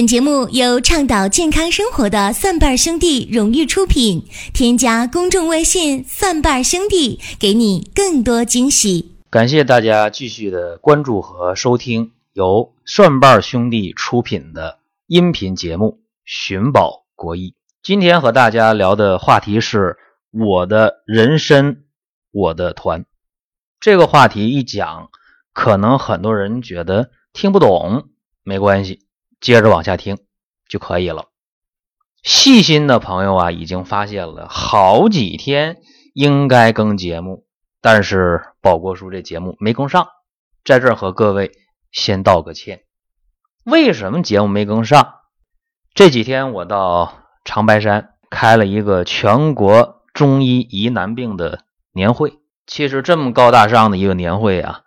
本节目由倡导健康生活的蒜瓣兄弟荣誉出品。添加公众微信“蒜瓣兄弟”，给你更多惊喜。感谢大家继续的关注和收听由蒜瓣兄弟出品的音频节目《寻宝国医》。今天和大家聊的话题是我的人参，我的团。这个话题一讲，可能很多人觉得听不懂，没关系。接着往下听就可以了。细心的朋友啊，已经发现了好几天应该更节目，但是宝国叔这节目没更上，在这儿和各位先道个歉。为什么节目没更上？这几天我到长白山开了一个全国中医疑难病的年会。其实这么高大上的一个年会啊，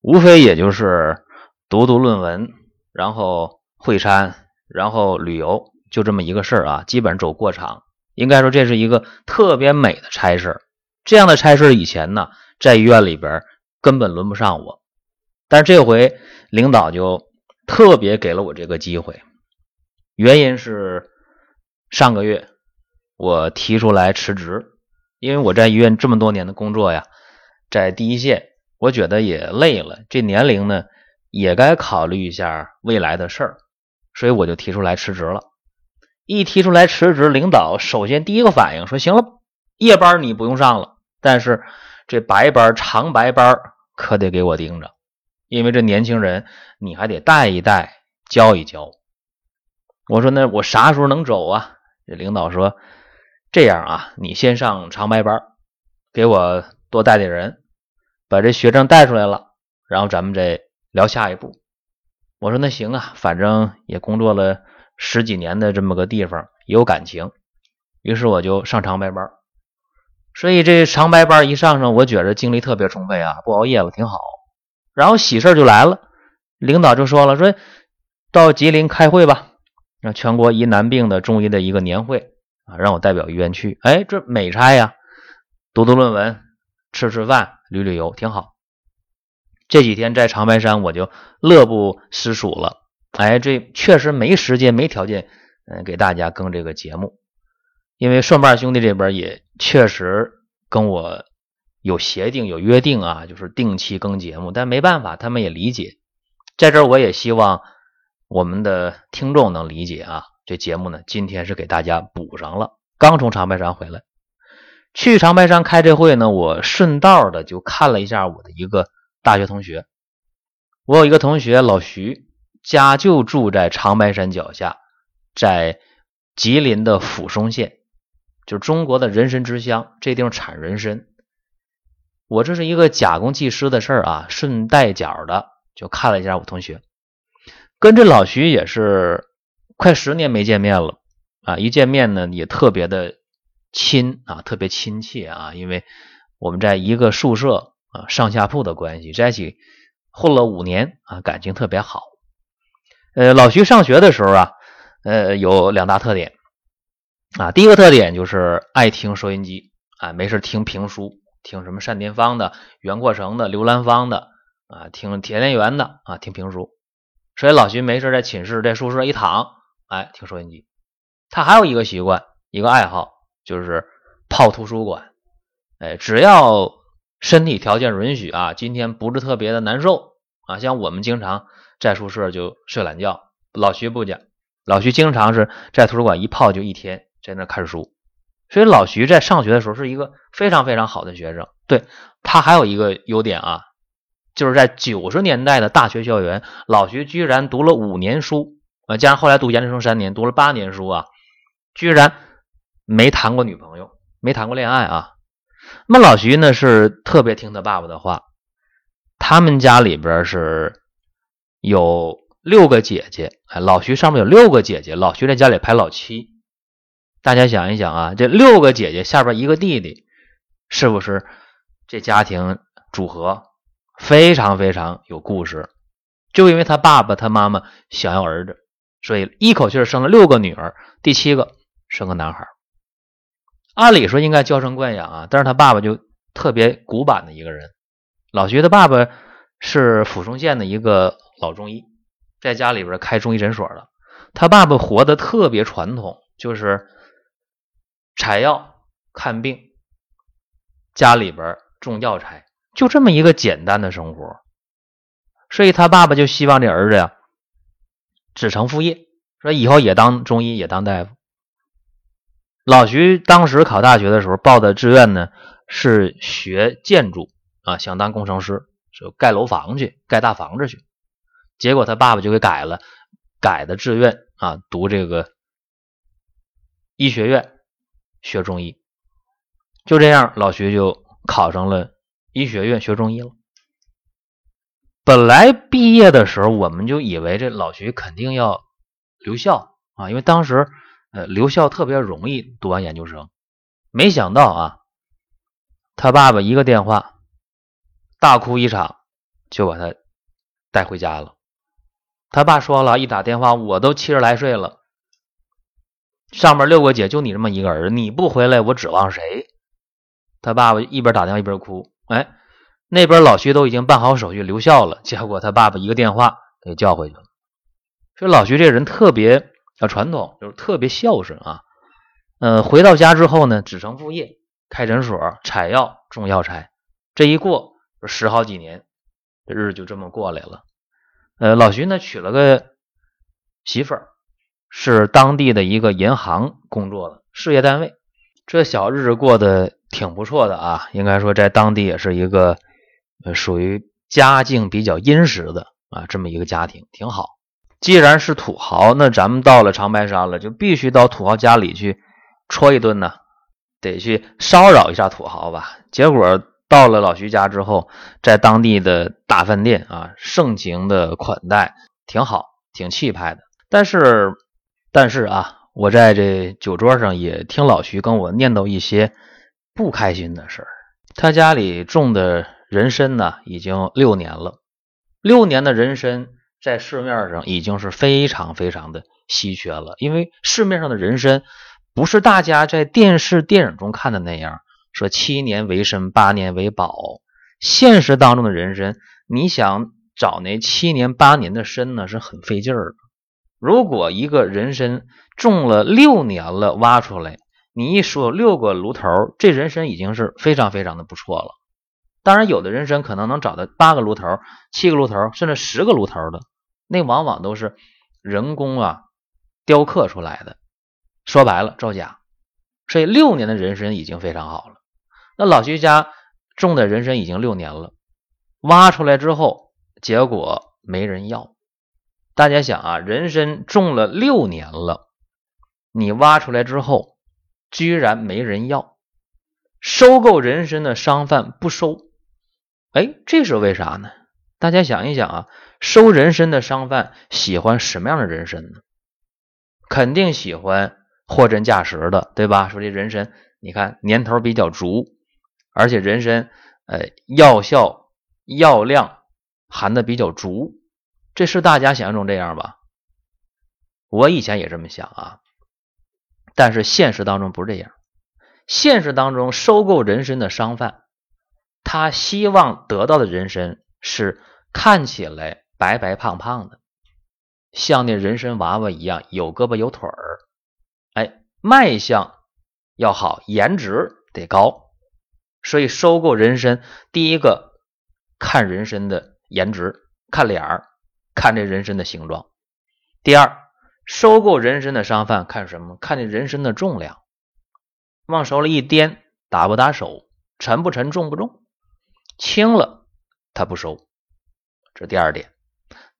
无非也就是读读论文，然后。会餐，然后旅游，就这么一个事儿啊，基本走过场。应该说这是一个特别美的差事。这样的差事以前呢，在医院里边根本轮不上我，但是这回领导就特别给了我这个机会。原因是上个月我提出来辞职，因为我在医院这么多年的工作呀，在第一线，我觉得也累了，这年龄呢也该考虑一下未来的事儿。所以我就提出来辞职了。一提出来辞职，领导首先第一个反应说：“行了，夜班你不用上了，但是这白班、长白班可得给我盯着，因为这年轻人你还得带一带、教一教。”我说：“那我啥时候能走啊？”这领导说：“这样啊，你先上长白班，给我多带点人，把这学生带出来了，然后咱们再聊下一步。”我说那行啊，反正也工作了十几年的这么个地方，也有感情，于是我就上长白班。所以这长白班一上上，我觉着精力特别充沛啊，不熬夜了，挺好。然后喜事就来了，领导就说了，说到吉林开会吧，让全国疑难病的中医的一个年会啊，让我代表医院去。哎，这美差呀，读读论文，吃吃饭，旅旅游，挺好。这几天在长白山，我就乐不思蜀了。哎，这确实没时间、没条件，嗯，给大家更这个节目。因为蒜瓣兄弟这边也确实跟我有协定、有约定啊，就是定期更节目。但没办法，他们也理解。在这儿，我也希望我们的听众能理解啊。这节目呢，今天是给大家补上了。刚从长白山回来，去长白山开这会呢，我顺道的就看了一下我的一个。大学同学，我有一个同学老徐，家就住在长白山脚下，在吉林的抚松县，就是中国的人参之乡，这地方产人参。我这是一个假公济私的事儿啊，顺带脚的就看了一下我同学，跟这老徐也是快十年没见面了啊，一见面呢也特别的亲啊，特别亲切啊，因为我们在一个宿舍。啊，上下铺的关系在一起混了五年啊，感情特别好。呃，老徐上学的时候啊，呃，有两大特点啊。第一个特点就是爱听收音机啊，没事听评书，听什么单田芳的、袁阔成的、刘兰芳的啊，听田连元的啊，听评书。所以老徐没事在寝室在宿舍一躺，哎，听收音机。他还有一个习惯，一个爱好，就是泡图书馆。哎，只要身体条件允许啊，今天不是特别的难受啊。像我们经常在宿舍就睡懒觉，老徐不讲，老徐经常是在图书馆一泡就一天，在那看书。所以老徐在上学的时候是一个非常非常好的学生。对他还有一个优点啊，就是在九十年代的大学校园，老徐居然读了五年书啊，加上后来读研究生三年，读了八年书啊，居然没谈过女朋友，没谈过恋爱啊。那么老徐呢是特别听他爸爸的话，他们家里边是有六个姐姐，哎，老徐上面有六个姐姐，老徐在家里排老七。大家想一想啊，这六个姐姐下边一个弟弟，是不是这家庭组合非常非常有故事？就因为他爸爸他妈妈想要儿子，所以一口气生了六个女儿，第七个生个男孩。按理说应该娇生惯养啊，但是他爸爸就特别古板的一个人。老徐的爸爸是抚松县的一个老中医，在家里边开中医诊所的。他爸爸活得特别传统，就是采药看病，家里边种药材，就这么一个简单的生活。所以他爸爸就希望这儿子呀，子承父业，说以后也当中医，也当大夫。老徐当时考大学的时候报的志愿呢是学建筑啊，想当工程师，就盖楼房去，盖大房子去。结果他爸爸就给改了，改的志愿啊，读这个医学院学中医。就这样，老徐就考上了医学院学中医了。本来毕业的时候，我们就以为这老徐肯定要留校啊，因为当时呃留校特别容易，读完研究生。没想到啊，他爸爸一个电话，大哭一场，就把他带回家了。他爸说了一打电话，我都七十来岁了，上面六个姐就你这么一个儿子，你不回来，我指望谁？他爸爸一边打电话一边哭，哎。那边老徐都已经办好手续留校了，结果他爸爸一个电话给叫回去了。说老徐这人特别小传统，就是特别孝顺啊。嗯，回到家之后呢，子承父业，开诊所、采药、种药材，这一过十好几年，这日子就这么过来了。呃，老徐呢娶了个媳妇儿，是当地的一个银行工作的事业单位，这小日子过得挺不错的啊，应该说在当地也是一个。呃，属于家境比较殷实的啊，这么一个家庭挺好。既然是土豪，那咱们到了长白山了，就必须到土豪家里去戳一顿呢，得去骚扰一下土豪吧。结果到了老徐家之后，在当地的大饭店啊，盛情的款待，挺好，挺气派的。但是，但是啊，我在这酒桌上也听老徐跟我念叨一些不开心的事儿。他家里种的。人参呢，已经六年了。六年的人参在市面上已经是非常非常的稀缺了。因为市面上的人参不是大家在电视电影中看的那样，说七年为参，八年为宝。现实当中的人参，你想找那七年八年的参呢，是很费劲儿的。如果一个人参种了六年了，挖出来，你一说六个炉头，这人参已经是非常非常的不错了。当然，有的人参可能能找到八个炉头、七个炉头，甚至十个炉头的，那往往都是人工啊雕刻出来的。说白了，造假。所以六年的人参已经非常好了。那老徐家种的人参已经六年了，挖出来之后，结果没人要。大家想啊，人参种了六年了，你挖出来之后，居然没人要，收购人参的商贩不收。哎，这是为啥呢？大家想一想啊，收人参的商贩喜欢什么样的人参呢？肯定喜欢货真价实的，对吧？说这人参，你看年头比较足，而且人参，呃，药效、药量含的比较足，这是大家想象中这样吧？我以前也这么想啊，但是现实当中不是这样，现实当中收购人参的商贩。他希望得到的人参是看起来白白胖胖的，像那人参娃娃一样有胳膊有腿儿，哎，卖相要好，颜值得高。所以收购人参，第一个看人参的颜值，看脸儿，看这人参的形状。第二，收购人参的商贩看什么？看这人参的重量，往手里一掂，打不打手？沉不沉？重不重？轻了，他不收，这第二点。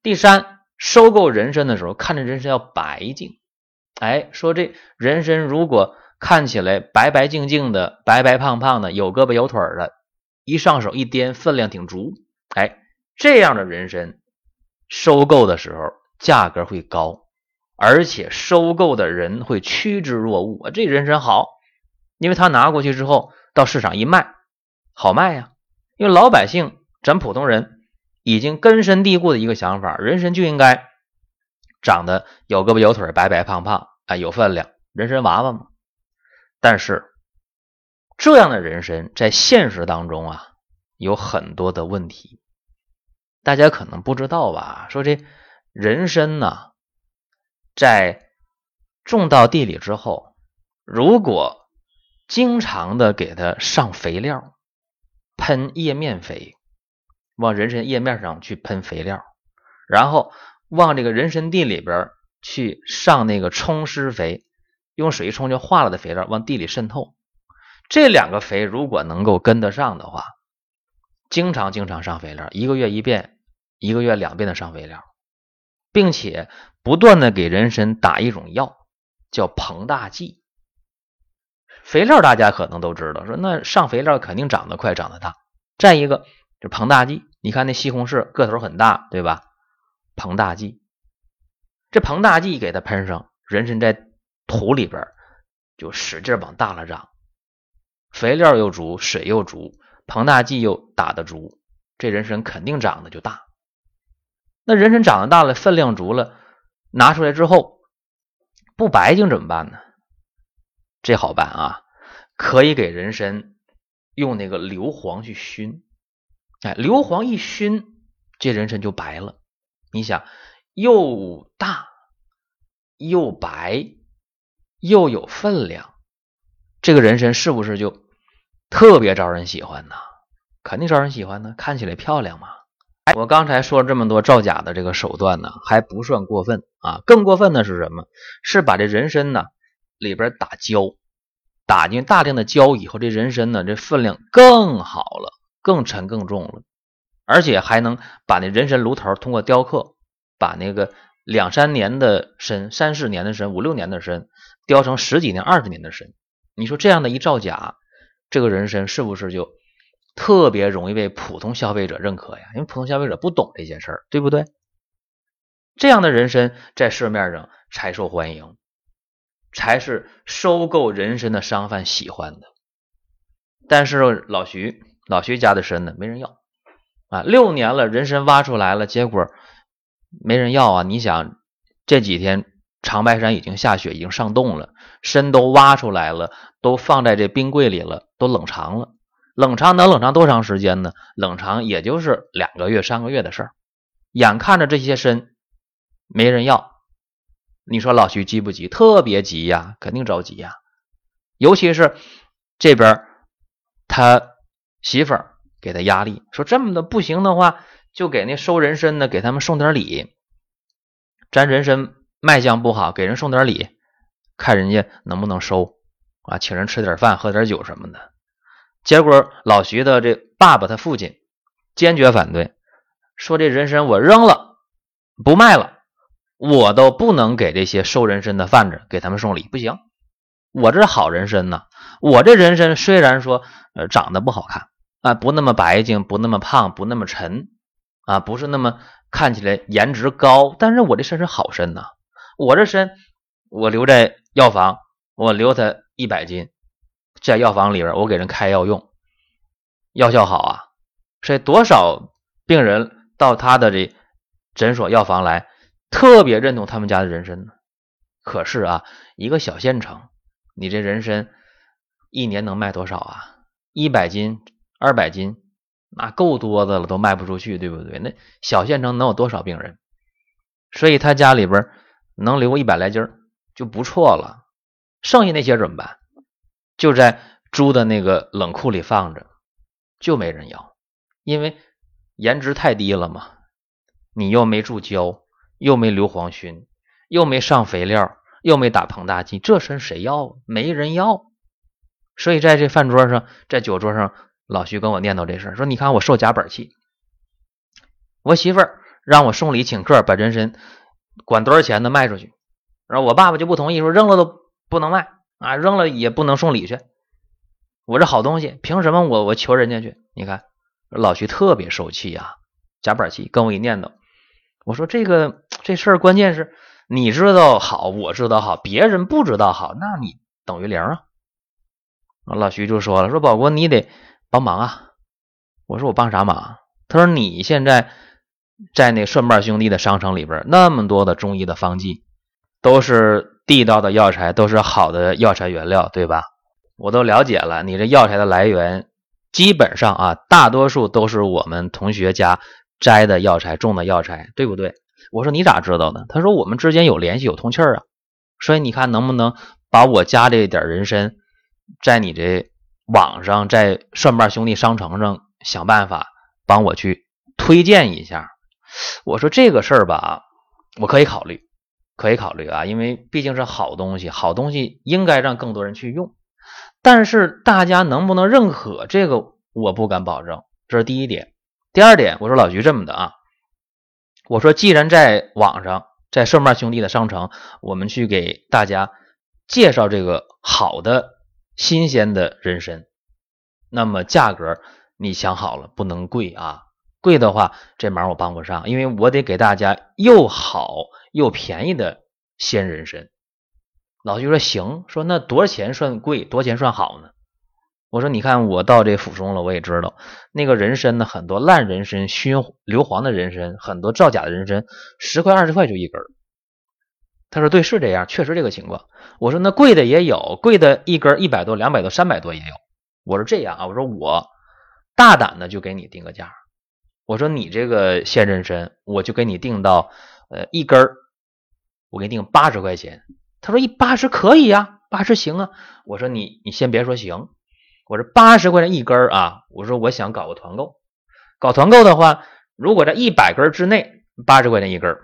第三，收购人参的时候，看着人参要白净。哎，说这人参如果看起来白白净净的、白白胖胖的、有胳膊有腿的，一上手一掂，分量挺足。哎，这样的人参收购的时候价格会高，而且收购的人会趋之若鹜。这人参好，因为他拿过去之后到市场一卖，好卖呀。因为老百姓，咱普通人已经根深蒂固的一个想法，人参就应该长得有胳膊有腿，白白胖胖，啊，有分量，人参娃娃嘛。但是这样的人参在现实当中啊，有很多的问题，大家可能不知道吧？说这人参呢，在种到地里之后，如果经常的给它上肥料，喷叶面肥，往人参叶面上去喷肥料，然后往这个人参地里边去上那个冲施肥，用水一冲就化了的肥料往地里渗透。这两个肥如果能够跟得上的话，经常经常上肥料，一个月一遍，一个月两遍的上肥料，并且不断的给人参打一种药，叫膨大剂。肥料大家可能都知道，说那上肥料肯定长得快，长得大。再一个就膨大剂，你看那西红柿个头很大，对吧？膨大剂，这膨大剂给它喷上，人参在土里边就使劲往大了长，肥料又足，水又足，膨大剂又打得足，这人参肯定长得就大。那人参长得大了，分量足了，拿出来之后不白净怎么办呢？这好办啊，可以给人参用那个硫磺去熏，哎，硫磺一熏，这人参就白了。你想，又大又白又有分量，这个人参是不是就特别招人喜欢呢？肯定招人喜欢呢，看起来漂亮嘛。我刚才说了这么多造假的这个手段呢，还不算过分啊。更过分的是什么？是把这人参呢。里边打胶，打进大量的胶以后，这人参呢，这分量更好了，更沉更重了，而且还能把那人参炉头通过雕刻，把那个两三年的参、三四年的参、五六年的参雕成十几年、二十年的参。你说这样的一造假，这个人参是不是就特别容易被普通消费者认可呀？因为普通消费者不懂这些事儿，对不对？这样的人参在市面上才受欢迎。才是收购人参的商贩喜欢的，但是老徐老徐家的参呢，没人要啊！六年了，人参挖出来了，结果没人要啊！你想这几天长白山已经下雪，已经上冻了，参都挖出来了，都放在这冰柜里了，都冷藏了。冷藏能冷藏多长时间呢？冷藏也就是两个月、三个月的事儿。眼看着这些参没人要。你说老徐急不急？特别急呀，肯定着急呀。尤其是这边他媳妇儿给他压力，说这么的不行的话，就给那收人参的给他们送点礼。咱人参卖相不好，给人送点礼，看人家能不能收啊？请人吃点饭，喝点酒什么的。结果老徐的这爸爸他父亲坚决反对，说这人参我扔了，不卖了。我都不能给这些收人参的贩子给他们送礼，不行。我这好人参呢，我这人参虽然说呃长得不好看啊，不那么白净，不那么胖，不那么沉啊，不是那么看起来颜值高，但是我这参是好参呐。我这参我留在药房，我留它一百斤，在药房里边我给人开药用，药效好啊。所以多少病人到他的这诊所药房来。特别认同他们家的人参，可是啊，一个小县城，你这人参一年能卖多少啊？一百斤、二百斤，那够多的了，都卖不出去，对不对？那小县城能有多少病人？所以他家里边能留一百来斤就不错了，剩下那些怎么办？就在猪的那个冷库里放着，就没人要，因为颜值太低了嘛，你又没注胶。又没硫磺熏，又没上肥料，又没打膨大剂，这参谁要？没人要。所以在这饭桌上，在酒桌上，老徐跟我念叨这事说：“你看我受夹板气，我媳妇儿让我送礼请客，把人参管多少钱的卖出去，然后我爸爸就不同意，说扔了都不能卖啊，扔了也不能送礼去。我这好东西，凭什么我我求人家去？你看老徐特别受气啊，夹板气，跟我一念叨。”我说这个这事儿关键是你知道好，我知道好，别人不知道好，那你等于零啊。老徐就说了，说宝国你得帮忙啊。我说我帮啥忙？他说你现在在那顺瓣兄弟的商城里边，那么多的中医的方剂，都是地道的药材，都是好的药材原料，对吧？我都了解了，你这药材的来源基本上啊，大多数都是我们同学家。摘的药材，种的药材，对不对？我说你咋知道的？他说我们之间有联系，有通气儿啊。所以你看能不能把我家这点人参，在你这网上，在蒜瓣兄弟商城上想办法帮我去推荐一下。我说这个事儿吧，我可以考虑，可以考虑啊，因为毕竟是好东西，好东西应该让更多人去用。但是大家能不能认可这个，我不敢保证。这是第一点。第二点，我说老徐这么的啊，我说既然在网上，在顺瓣兄弟的商城，我们去给大家介绍这个好的新鲜的人参，那么价格你想好了，不能贵啊，贵的话这忙我帮不上，因为我得给大家又好又便宜的鲜人参。老徐说行，说那多少钱算贵，多少钱算好呢？我说你看我到这府中了，我也知道那个人参呢，很多烂人参、熏硫磺的人参，很多造假的人参，十块二十块就一根。他说对，是这样，确实这个情况。我说那贵的也有，贵的一根一百多、两百多、三百多也有。我说这样啊，我说我大胆的就给你定个价。我说你这个鲜人参，我就给你定到呃一根我给你定八十块钱。他说一八十可以呀，八十行啊。我说你你先别说行。我说八十块钱一根啊！我说我想搞个团购，搞团购的话，如果在一百根之内，八十块钱一根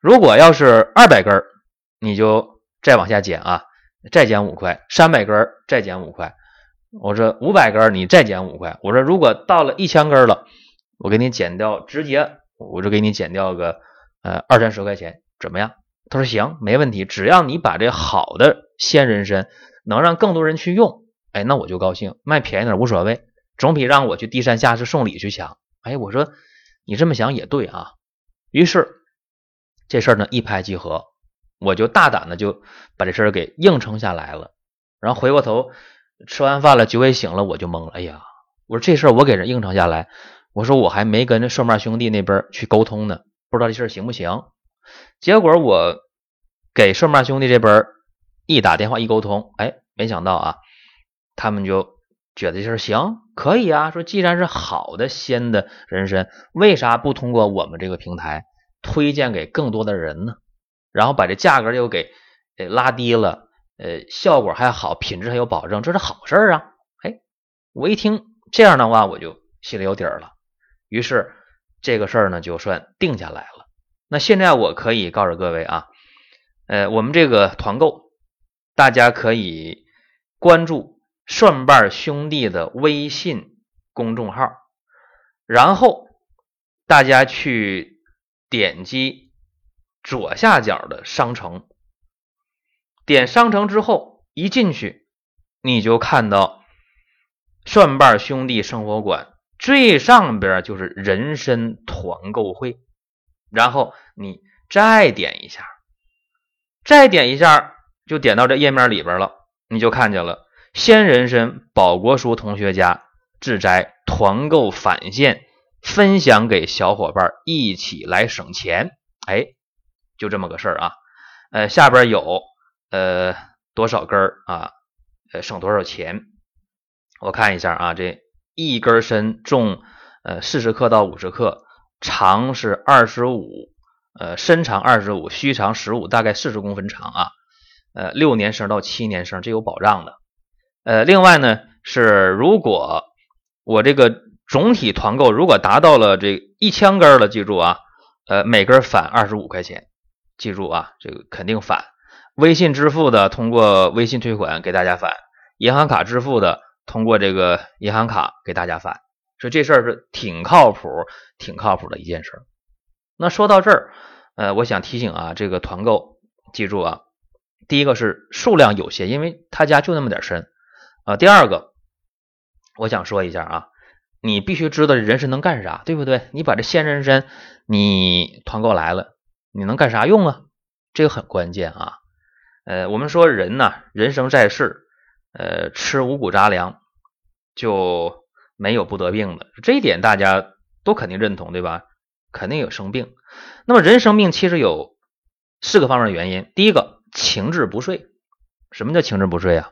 如果要是二百根你就再往下减啊，再减五块；三百根再减五块。我说五百根你再减五块。我说如果到了一千根了，我给你减掉，直接我就给你减掉个呃二三十块钱，怎么样？他说行，没问题，只要你把这好的鲜人参能让更多人去用。哎，那我就高兴，卖便宜点无所谓，总比让我去低三下四送礼去强。哎，我说你这么想也对啊。于是这事儿呢一拍即合，我就大胆的就把这事儿给应承下来了。然后回过头吃完饭了，酒也醒了，我就懵了。哎呀，我说这事儿我给人应承下来，我说我还没跟这顺瓣兄弟那边去沟通呢，不知道这事儿行不行。结果我给顺瓣兄弟这边一打电话一沟通，哎，没想到啊。他们就觉得就是行，可以啊。说既然是好的鲜的人参，为啥不通过我们这个平台推荐给更多的人呢？然后把这价格又给呃拉低了，呃，效果还好，品质还有保证，这是好事啊。哎，我一听这样的话，我就心里有底儿了。于是这个事儿呢，就算定下来了。那现在我可以告诉各位啊，呃，我们这个团购，大家可以关注。蒜瓣兄弟的微信公众号，然后大家去点击左下角的商城，点商城之后一进去，你就看到蒜瓣兄弟生活馆最上边就是人参团购会，然后你再点一下，再点一下就点到这页面里边了，你就看见了。鲜人参保国叔同学家自摘团购返现，分享给小伙伴一起来省钱。哎，就这么个事儿啊。呃，下边有呃多少根儿啊？呃，省多少钱？我看一下啊，这一根参重呃四十克到五十克，长是二十五，呃，身长二十五，须长十五，大概四十公分长啊。呃，六年生到七年生，这有保障的。呃，另外呢是，如果我这个总体团购如果达到了这一千根了，记住啊，呃，每根返二十五块钱，记住啊，这个肯定返。微信支付的通过微信退款给大家返，银行卡支付的通过这个银行卡给大家返，所以这事儿是挺靠谱、挺靠谱的一件事儿。那说到这儿，呃，我想提醒啊，这个团购记住啊，第一个是数量有限，因为他家就那么点参。啊，第二个，我想说一下啊，你必须知道人参能干啥，对不对？你把这鲜人参你团购来了，你能干啥用啊？这个很关键啊。呃，我们说人呢，人生在世，呃，吃五谷杂粮就没有不得病的，这一点大家都肯定认同，对吧？肯定有生病。那么人生病其实有四个方面的原因。第一个，情志不遂。什么叫情志不遂啊？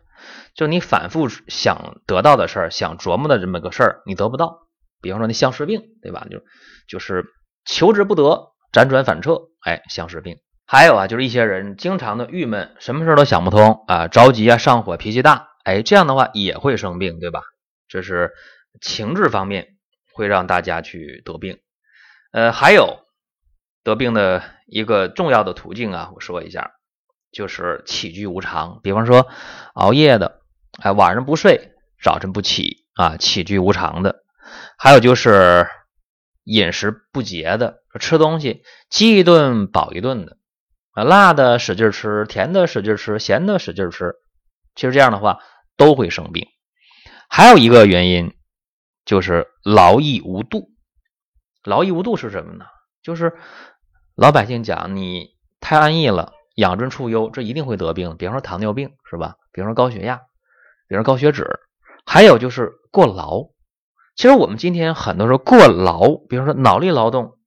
就你反复想得到的事儿，想琢磨的这么个事儿，你得不到。比方说那相思病，对吧？就就是求之不得，辗转反侧哎，相思病。还有啊，就是一些人经常的郁闷，什么事都想不通啊，着急啊，上火，脾气大，哎，这样的话也会生病，对吧？这是情志方面会让大家去得病。呃，还有得病的一个重要的途径啊，我说一下，就是起居无常，比方说熬夜的，哎，晚上不睡，早晨不起啊，起居无常的。还有就是饮食不节的，吃东西饥一顿饱一顿的。啊，辣的使劲吃，甜的使劲吃，咸的使劲吃，其实这样的话都会生病。还有一个原因就是劳逸无度。劳逸无度是什么呢？就是老百姓讲你太安逸了，养尊处优，这一定会得病。比方说糖尿病是吧？比方说高血压，比如高血脂，还有就是过劳。其实我们今天很多时候过劳，比如说脑力劳动。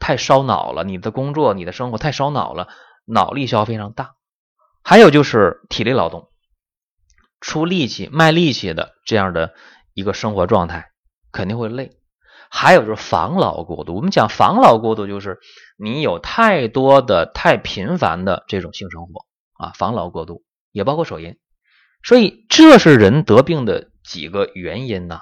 太烧脑了，你的工作、你的生活太烧脑了，脑力消耗非常大。还有就是体力劳动，出力气、卖力气的这样的一个生活状态，肯定会累。还有就是防劳过度，我们讲防劳过度，就是你有太多的、太频繁的这种性生活啊，防劳过度也包括手淫。所以这是人得病的几个原因呐。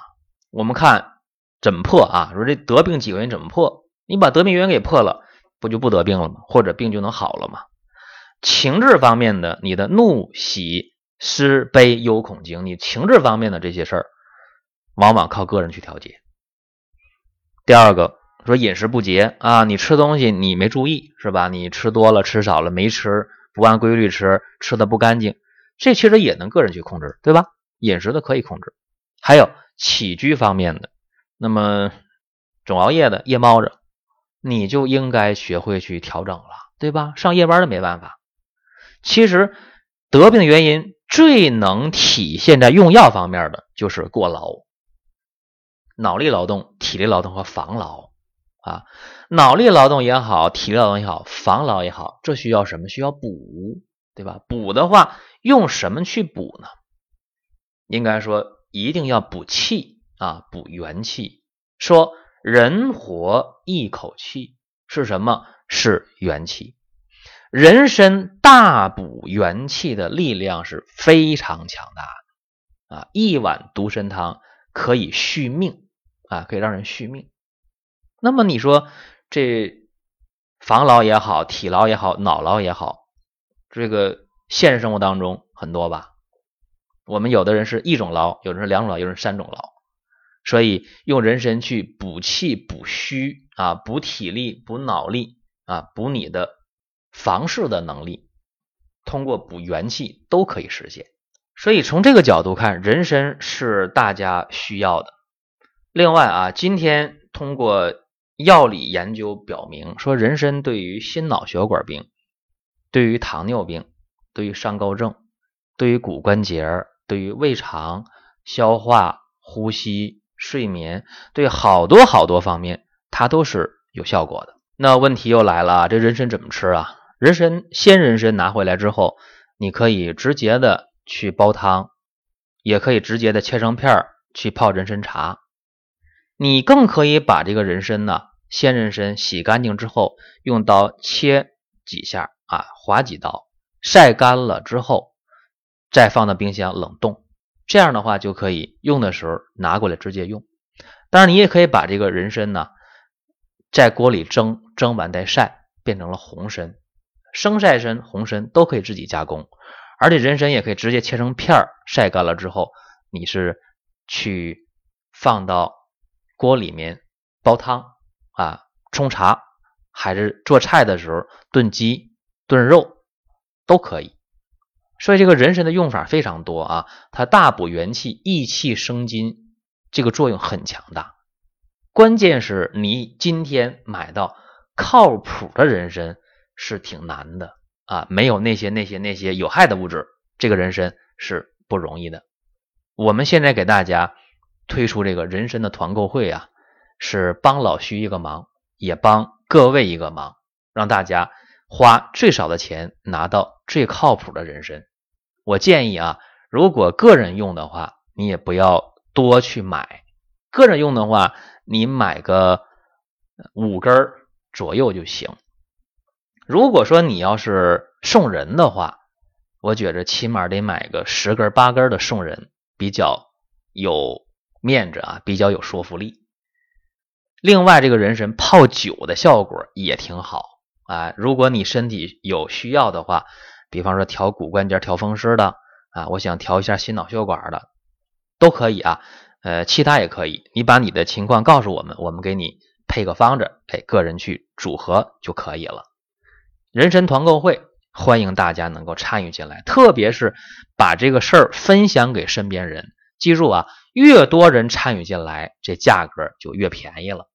我们看怎么破啊？说这得病几个原因怎么破？你把得病原因给破了，不就不得病了吗？或者病就能好了吗？情志方面的，你的怒、喜、失、悲、忧、恐、惊，你情志方面的这些事儿，往往靠个人去调节。第二个说饮食不节啊，你吃东西你没注意是吧？你吃多了、吃少了、没吃、不按规律吃、吃的不干净，这其实也能个人去控制，对吧？饮食的可以控制。还有起居方面的，那么总熬夜的、夜猫子。你就应该学会去调整了，对吧？上夜班的没办法。其实得病原因最能体现在用药方面的就是过劳，脑力劳动、体力劳动和防劳啊。脑力劳动也好，体力劳动也好，防劳也好，这需要什么？需要补，对吧？补的话用什么去补呢？应该说一定要补气啊，补元气。说。人活一口气是什么？是元气。人参大补元气的力量是非常强大的啊！一碗独参汤可以续命啊，可以让人续命。那么你说这防劳也好，体劳也好，脑劳也好，这个现实生活当中很多吧？我们有的人是一种劳，有的人是两种劳，有人是三种劳。所以用人参去补气、补虚啊，补体力、补脑力啊，补你的房事的能力，通过补元气都可以实现。所以从这个角度看，人参是大家需要的。另外啊，今天通过药理研究表明，说人参对于心脑血管病、对于糖尿病、对于上高症、对于骨关节、对于胃肠、消化、呼吸。睡眠对好多好多方面，它都是有效果的。那问题又来了，这人参怎么吃啊？人参鲜人参拿回来之后，你可以直接的去煲汤，也可以直接的切成片儿去泡人参茶。你更可以把这个人参呢，鲜人参洗干净之后，用刀切几下啊，划几刀，晒干了之后，再放到冰箱冷冻。这样的话就可以用的时候拿过来直接用，当然你也可以把这个人参呢，在锅里蒸，蒸完再晒，变成了红参、生晒参、红参都可以自己加工，而且人参也可以直接切成片儿，晒干了之后，你是去放到锅里面煲汤啊、冲茶，还是做菜的时候炖鸡、炖肉都可以。所以这个人参的用法非常多啊，它大补元气、益气生津，这个作用很强大。关键是你今天买到靠谱的人参是挺难的啊，没有那些那些那些有害的物质，这个人参是不容易的。我们现在给大家推出这个人参的团购会啊，是帮老徐一个忙，也帮各位一个忙，让大家。花最少的钱拿到最靠谱的人参，我建议啊，如果个人用的话，你也不要多去买。个人用的话，你买个五根左右就行。如果说你要是送人的话，我觉着起码得买个十根八根的送人，比较有面子啊，比较有说服力。另外，这个人参泡酒的效果也挺好啊。如果你身体有需要的话，比方说调骨关节、调风湿的啊，我想调一下心脑血管的，都可以啊。呃，其他也可以，你把你的情况告诉我们，我们给你配个方子，哎，个人去组合就可以了。人参团购会，欢迎大家能够参与进来，特别是把这个事儿分享给身边人。记住啊，越多人参与进来，这价格就越便宜了。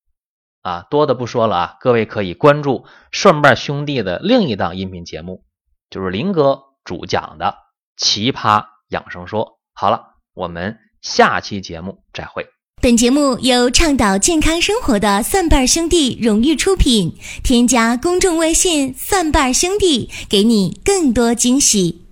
啊，多的不说了啊，各位可以关注蒜瓣兄弟的另一档音频节目，就是林哥主讲的《奇葩养生说》。好了，我们下期节目再会。本节目由倡导健康生活的蒜瓣兄弟荣誉出品，添加公众微信“蒜瓣兄弟”，给你更多惊喜。